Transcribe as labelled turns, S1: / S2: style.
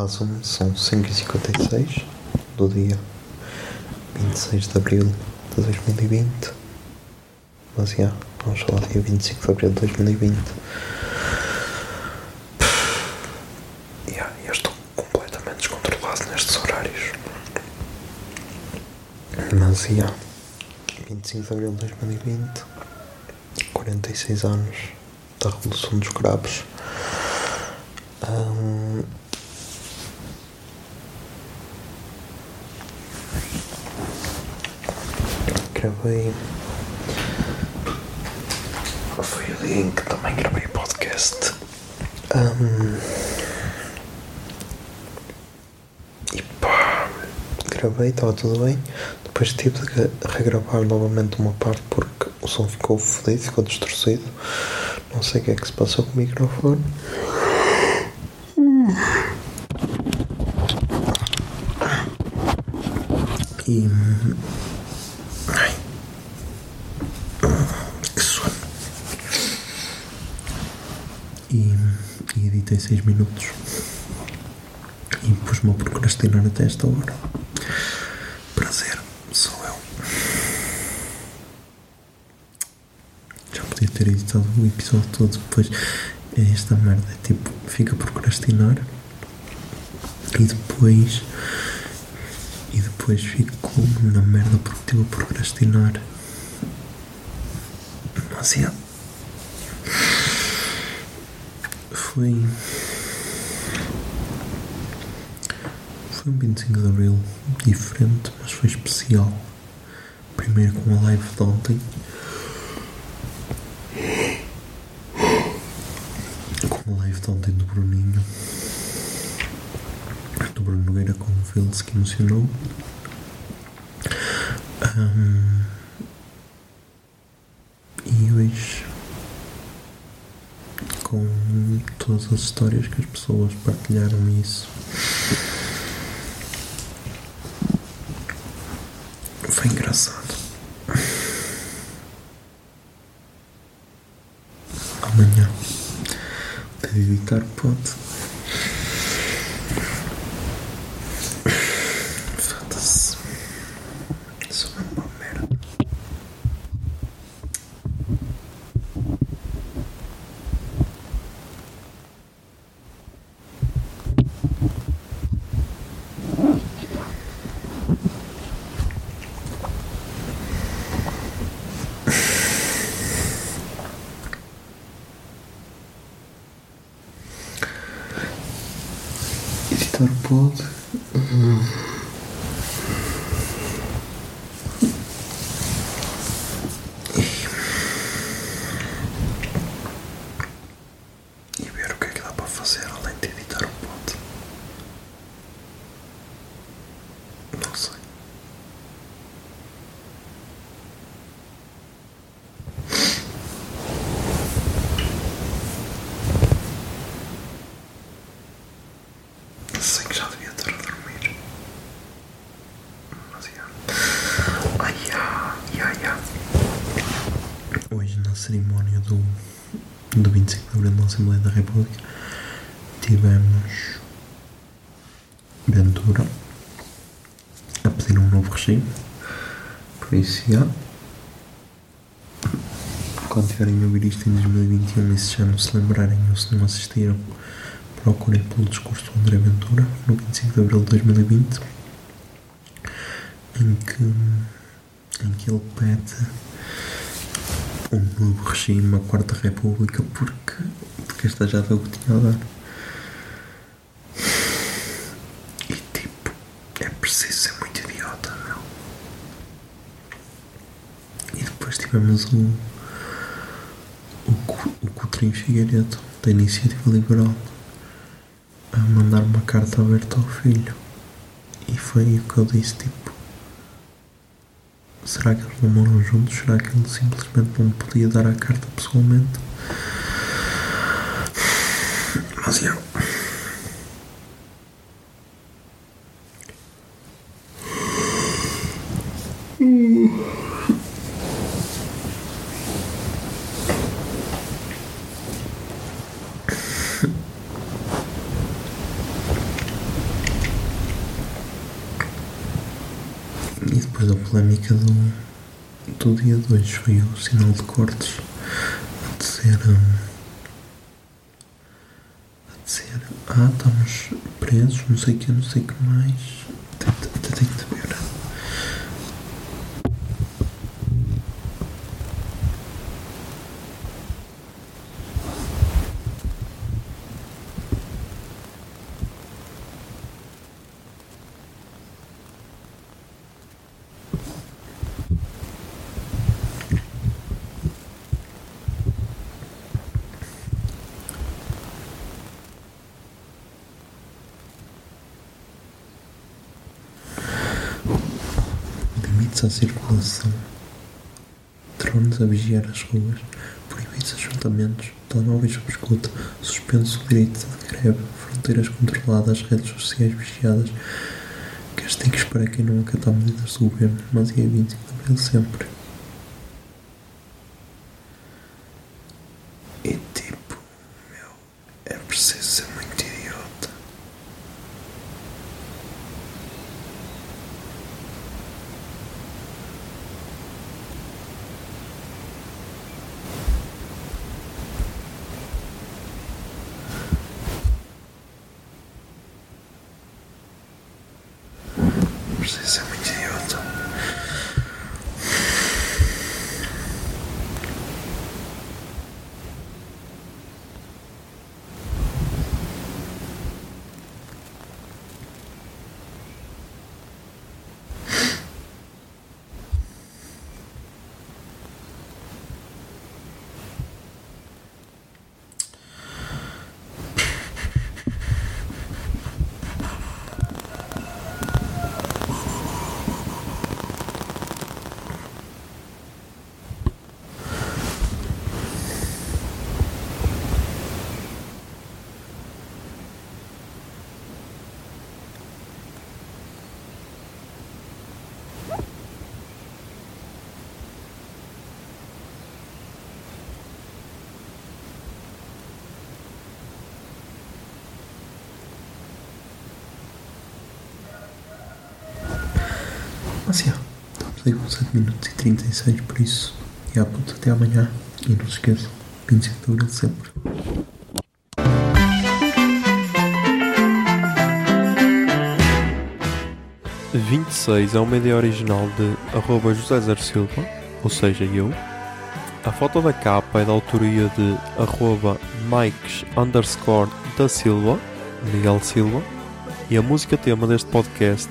S1: Olá, são, são 5h56 do dia 26 de Abril de 2020. Mas já, vamos falar dia 25 de Abril de 2020. Já, eu estou completamente descontrolado nestes horários. Mas já, 25 de Abril de 2020, 46 anos da Revolução dos Cravos. Gravei. Foi o dia em que também gravei podcast. Ahm, e pá, gravei, estava tudo bem. Depois tive de re- regravar novamente uma parte porque o som ficou fodido, ficou distorcido. Não sei o que é que se passou com o microfone. E. 56 minutos e pus-me a procrastinar até esta hora. Prazer, sou eu. Já podia ter editado o episódio todo, depois é esta merda é tipo, fica a procrastinar e depois e depois fico na merda porque estive a procrastinar demasiado. Foi. Foi um 25 de Abril diferente, mas foi especial. Primeiro com a live de ontem. Com a live de ontem do Bruninho do Bruno Nogueira com o Vils que emocionou. Ahm, e hoje com todas as histórias que as pessoas partilharam isso. Foi engraçado. Amanhã devo editar pode. Starport. Na cerimónia do, do 25 de Abril na Assembleia da República tivemos Ventura a pedir um novo regime. Já. Quando tiverem a ouvir isto em 2021 e se já não se lembrarem ou se não assistiram, procurem pelo discurso do André Ventura, no 25 de abril de 2020, em que, em que ele pede um novo regime, a Quarta República, porque, porque esta já deu o que tinha a dar. E tipo, é preciso ser muito idiota, meu. E depois tivemos o, o, o Figueiredo, da Iniciativa Liberal, a mandar uma carta aberta ao filho. E foi o que eu disse, tipo, será que eles não moram juntos? Será que ele simplesmente não podia dar a carta pessoalmente? Mas eu... E depois a polémica do, do dia 2 foi o sinal de cortes a dizer. hum, a dizer. Ah, estamos presos, não sei o que, não sei o que mais. Até tenho de ver. Limites circulação. Drones a vigiar as ruas. Proibidos ajuntamentos. Telemóveis sob escuta. Suspenso o direito de greve. Fronteiras controladas. Redes sociais vigiadas. Castigos para quem não acatar medidas do governo. Mas dia 25 de abril sempre. E tipo, meu, é preciso ser muito idiota. Preciso ser muito idiota. Já, estamos aí com 7 minutos e 36, por isso, já puto, até amanhã. E não se esqueçam, 25 de abril sempre.
S2: A 26 é uma ideia original de arroba José Zer Silva, ou seja, eu. A foto da capa é da autoria de arroba Mikes underscore da Silva, Miguel Silva. E a música tema deste podcast